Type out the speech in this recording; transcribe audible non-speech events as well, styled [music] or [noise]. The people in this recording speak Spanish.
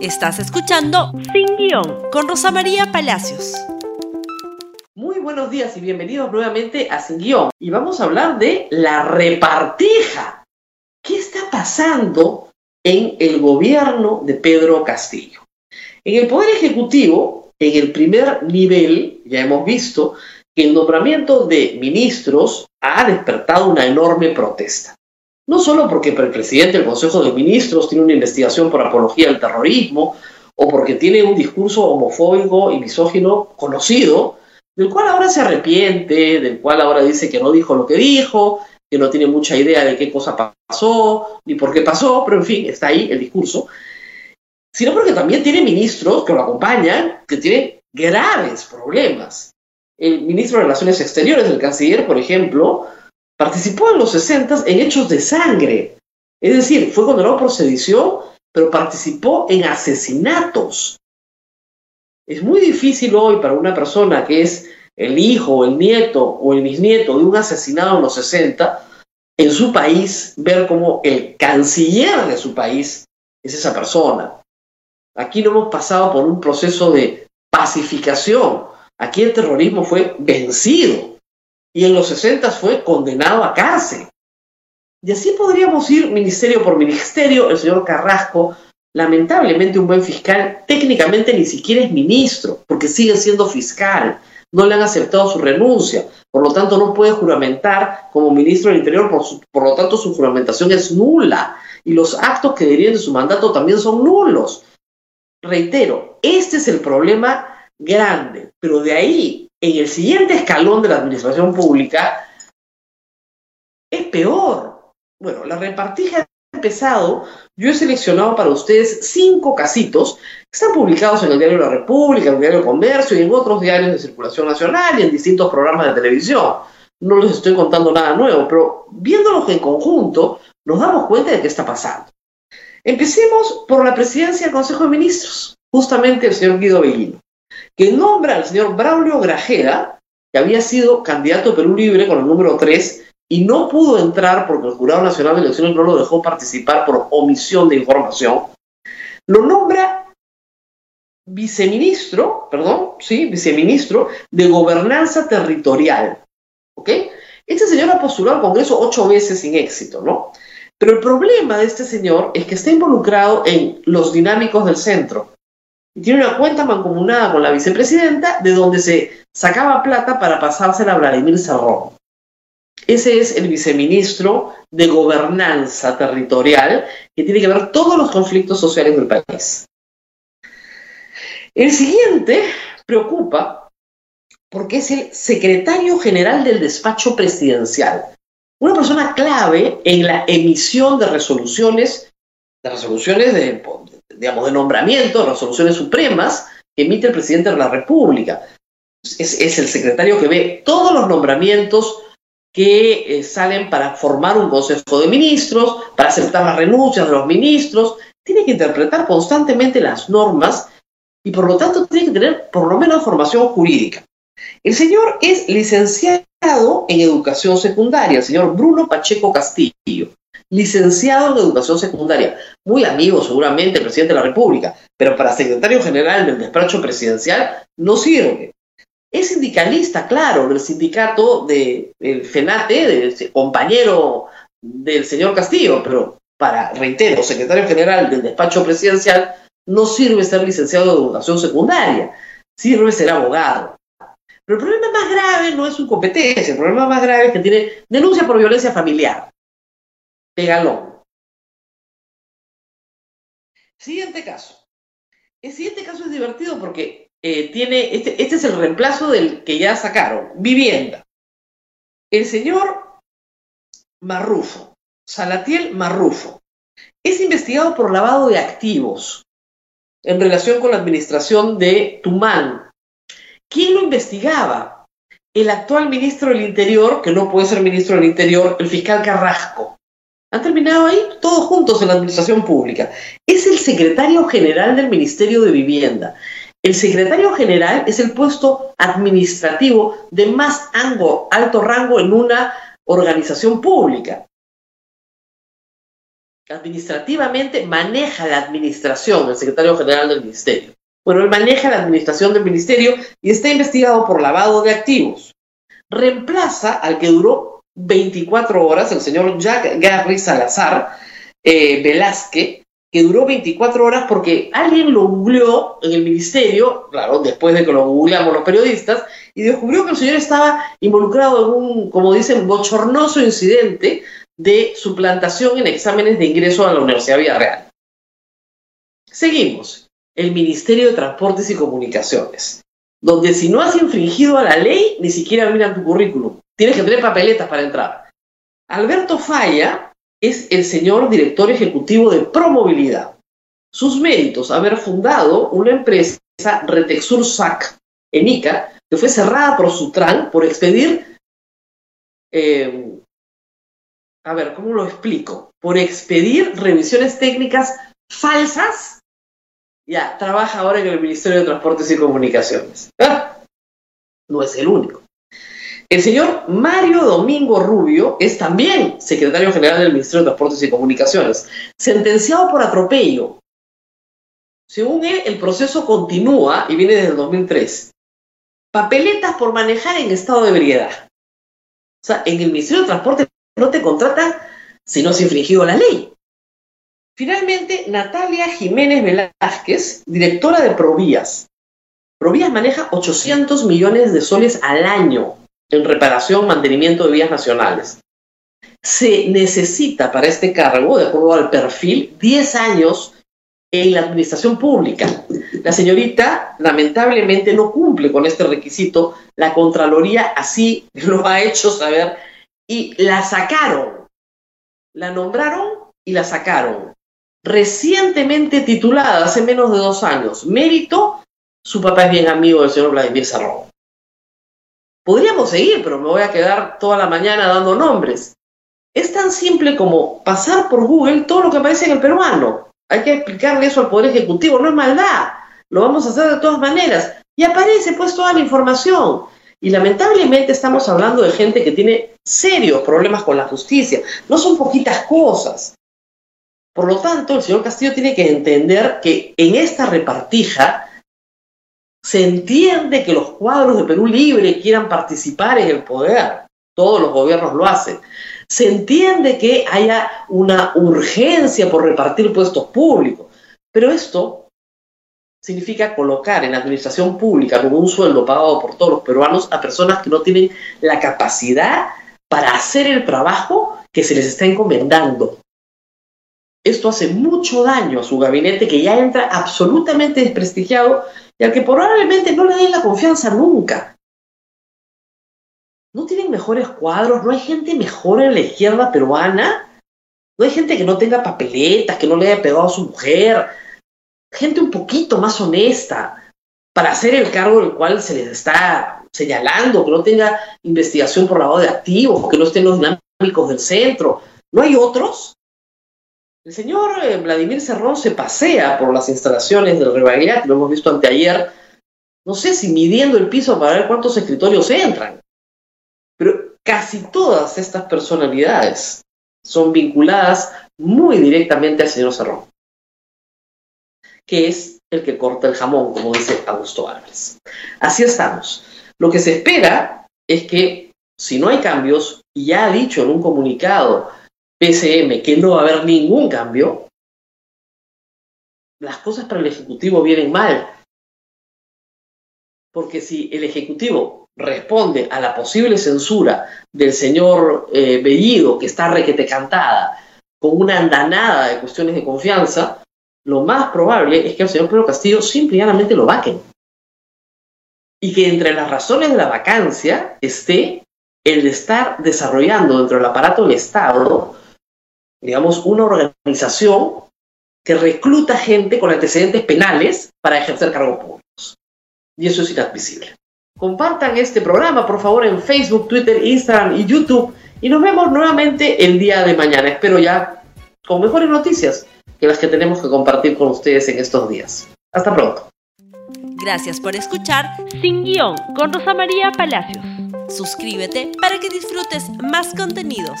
Estás escuchando Sin Guión con Rosa María Palacios. Muy buenos días y bienvenidos nuevamente a Sin Guión. Y vamos a hablar de la repartija. ¿Qué está pasando en el gobierno de Pedro Castillo? En el Poder Ejecutivo, en el primer nivel, ya hemos visto que el nombramiento de ministros ha despertado una enorme protesta. No solo porque el presidente del Consejo de Ministros tiene una investigación por apología del terrorismo o porque tiene un discurso homofóbico y misógino conocido, del cual ahora se arrepiente, del cual ahora dice que no dijo lo que dijo, que no tiene mucha idea de qué cosa pasó, ni por qué pasó, pero en fin, está ahí el discurso, sino porque también tiene ministros que lo acompañan, que tienen graves problemas. El ministro de Relaciones Exteriores, el canciller, por ejemplo, Participó en los 60 en hechos de sangre. Es decir, fue condenado por sedición, pero participó en asesinatos. Es muy difícil hoy para una persona que es el hijo, el nieto o el bisnieto de un asesinado en los 60, en su país, ver cómo el canciller de su país es esa persona. Aquí no hemos pasado por un proceso de pacificación. Aquí el terrorismo fue vencido y en los 60 fue condenado a cárcel. Y así podríamos ir ministerio por ministerio. El señor Carrasco, lamentablemente un buen fiscal, técnicamente ni siquiera es ministro, porque sigue siendo fiscal. No le han aceptado su renuncia. Por lo tanto, no puede juramentar como ministro del Interior, por, por lo tanto, su juramentación es nula. Y los actos que deriven de su mandato también son nulos. Reitero, este es el problema grande, pero de ahí en el siguiente escalón de la administración pública es peor. Bueno, la repartija ha empezado. Yo he seleccionado para ustedes cinco casitos que están publicados en el diario La República, en el diario Comercio y en otros diarios de circulación nacional y en distintos programas de televisión. No les estoy contando nada nuevo, pero viéndolos en conjunto, nos damos cuenta de qué está pasando. Empecemos por la presidencia del Consejo de Ministros, justamente el señor Guido Bellino que nombra al señor Braulio Grajeda, que había sido candidato Perú Libre con el número 3 y no pudo entrar porque el Jurado Nacional de Elecciones no lo dejó participar por omisión de información, lo nombra viceministro, perdón, sí, viceministro de Gobernanza Territorial. ¿Ok? Este señor ha postulado al Congreso ocho veces sin éxito, ¿no? Pero el problema de este señor es que está involucrado en los dinámicos del centro y tiene una cuenta mancomunada con la vicepresidenta de donde se sacaba plata para pasársela a Vladimir Cerrón. Ese es el viceministro de Gobernanza Territorial que tiene que ver todos los conflictos sociales del país. El siguiente preocupa porque es el secretario general del despacho presidencial, una persona clave en la emisión de resoluciones, de resoluciones de, digamos, de nombramiento, resoluciones supremas que emite el presidente de la República. Es, el secretario que ve todos los nombramientos que eh, salen para formar un consejo de ministros, para aceptar las renuncias de los ministros, tiene que interpretar constantemente las normas y por lo tanto tiene que tener por lo menos formación jurídica. El señor es licenciado en educación secundaria, el señor Bruno Pacheco Castillo licenciado en educación secundaria, muy amigo seguramente del presidente de la República, pero para secretario general del despacho presidencial no sirve. Es sindicalista, claro, del sindicato del FENATE, del compañero del señor Castillo, pero para, reitero, secretario general del despacho presidencial, no sirve ser licenciado en educación secundaria, sirve ser abogado. Pero el problema más grave no es su competencia, el problema más grave es que tiene denuncia por violencia familiar. Pegalón. Siguiente caso. El siguiente caso es divertido porque eh, tiene, este, este es el reemplazo del que ya sacaron, vivienda. El señor Marrufo, Salatiel Marrufo, es investigado por lavado de activos en relación con la administración de Tumán. ¿Quién lo investigaba? El actual ministro del Interior, que no puede ser ministro del Interior, el fiscal Carrasco. Han terminado ahí todos juntos en la administración pública. Es el secretario general del Ministerio de Vivienda. El secretario general es el puesto administrativo de más alto rango en una organización pública. administrativamente maneja la administración, el secretario general del ministerio. Bueno, él maneja la administración del ministerio y está investigado por lavado de activos. Reemplaza al que duró 24 horas, el señor Jack Garry Salazar eh, Velázquez, que duró 24 horas porque alguien lo googleó en el ministerio, claro, después de que lo googleamos los periodistas, y descubrió que el señor estaba involucrado en un, como dicen, bochornoso incidente de suplantación en exámenes de ingreso a la Universidad Villarreal. Seguimos. El Ministerio de Transportes y Comunicaciones, donde si no has infringido a la ley, ni siquiera miran tu currículum. Tienes que tener papeletas para entrar. Alberto Falla es el señor director ejecutivo de Promovilidad. Sus méritos, haber fundado una empresa, Retexur SAC, en Ica, que fue cerrada por Sutran por expedir eh, a ver, ¿cómo lo explico? Por expedir revisiones técnicas falsas, ya, trabaja ahora en el Ministerio de Transportes y Comunicaciones. Ah, no es el único. El señor Mario Domingo Rubio es también secretario general del Ministerio de Transportes y Comunicaciones, sentenciado por atropello. Según él, el proceso continúa y viene desde el 2003. Papeletas por manejar en estado de ebriedad. O sea, en el Ministerio de Transportes no te contratan si no has infringido la ley. Finalmente, Natalia Jiménez Velázquez, directora de Provías. Provías maneja 800 millones de soles al año en reparación, mantenimiento de vías nacionales. Se necesita para este cargo, de acuerdo al perfil, 10 años en la administración pública. La señorita lamentablemente no cumple con este requisito. La Contraloría así [laughs] lo ha hecho saber y la sacaron. La nombraron y la sacaron. Recientemente titulada, hace menos de dos años, Mérito, su papá es bien amigo del señor Vladimir Cerrón. Podríamos seguir, pero me voy a quedar toda la mañana dando nombres. Es tan simple como pasar por Google todo lo que aparece en el peruano. Hay que explicarle eso al Poder Ejecutivo, no es maldad. Lo vamos a hacer de todas maneras. Y aparece pues toda la información. Y lamentablemente estamos hablando de gente que tiene serios problemas con la justicia. No son poquitas cosas. Por lo tanto, el señor Castillo tiene que entender que en esta repartija se entiende que los cuadros de Perú Libre quieran participar en el poder. Todos los gobiernos lo hacen. Se entiende que haya una urgencia por repartir puestos públicos. Pero esto significa colocar en la administración pública con un sueldo pagado por todos los peruanos a personas que no tienen la capacidad para hacer el trabajo que se les está encomendando. Esto hace mucho daño a su gabinete que ya entra absolutamente desprestigiado y al que probablemente no le den la confianza nunca. ¿No tienen mejores cuadros? ¿No hay gente mejor en la izquierda peruana? ¿No hay gente que no tenga papeletas, que no le haya pegado a su mujer, gente un poquito más honesta para hacer el cargo del cual se les está señalando, que no tenga investigación por lavado de activos, que no estén los dinámicos del centro. ¿No hay otros? El señor eh, Vladimir Cerrón se pasea por las instalaciones del Rebagliat, lo hemos visto anteayer, no sé si midiendo el piso para ver cuántos escritorios entran, pero casi todas estas personalidades son vinculadas muy directamente al señor Cerrón que es el que corta el jamón, como dice Augusto Álvarez. Así estamos. Lo que se espera es que si no hay cambios, y ya ha dicho en un comunicado PCM que no va a haber ningún cambio, las cosas para el Ejecutivo vienen mal. Porque si el Ejecutivo responde a la posible censura del señor eh, Bellido, que está requete cantada, con una andanada de cuestiones de confianza, lo más probable es que el señor Pedro Castillo simplemente lo vaquen. Y que entre las razones de la vacancia esté el de estar desarrollando dentro del aparato del Estado, digamos, una organización que recluta gente con antecedentes penales para ejercer cargos públicos. Y eso es inadmisible. Compartan este programa, por favor, en Facebook, Twitter, Instagram y YouTube. Y nos vemos nuevamente el día de mañana. Espero ya con mejores noticias que las que tenemos que compartir con ustedes en estos días. Hasta pronto. Gracias por escuchar Sin Guión con Rosa María Palacios. Suscríbete para que disfrutes más contenidos.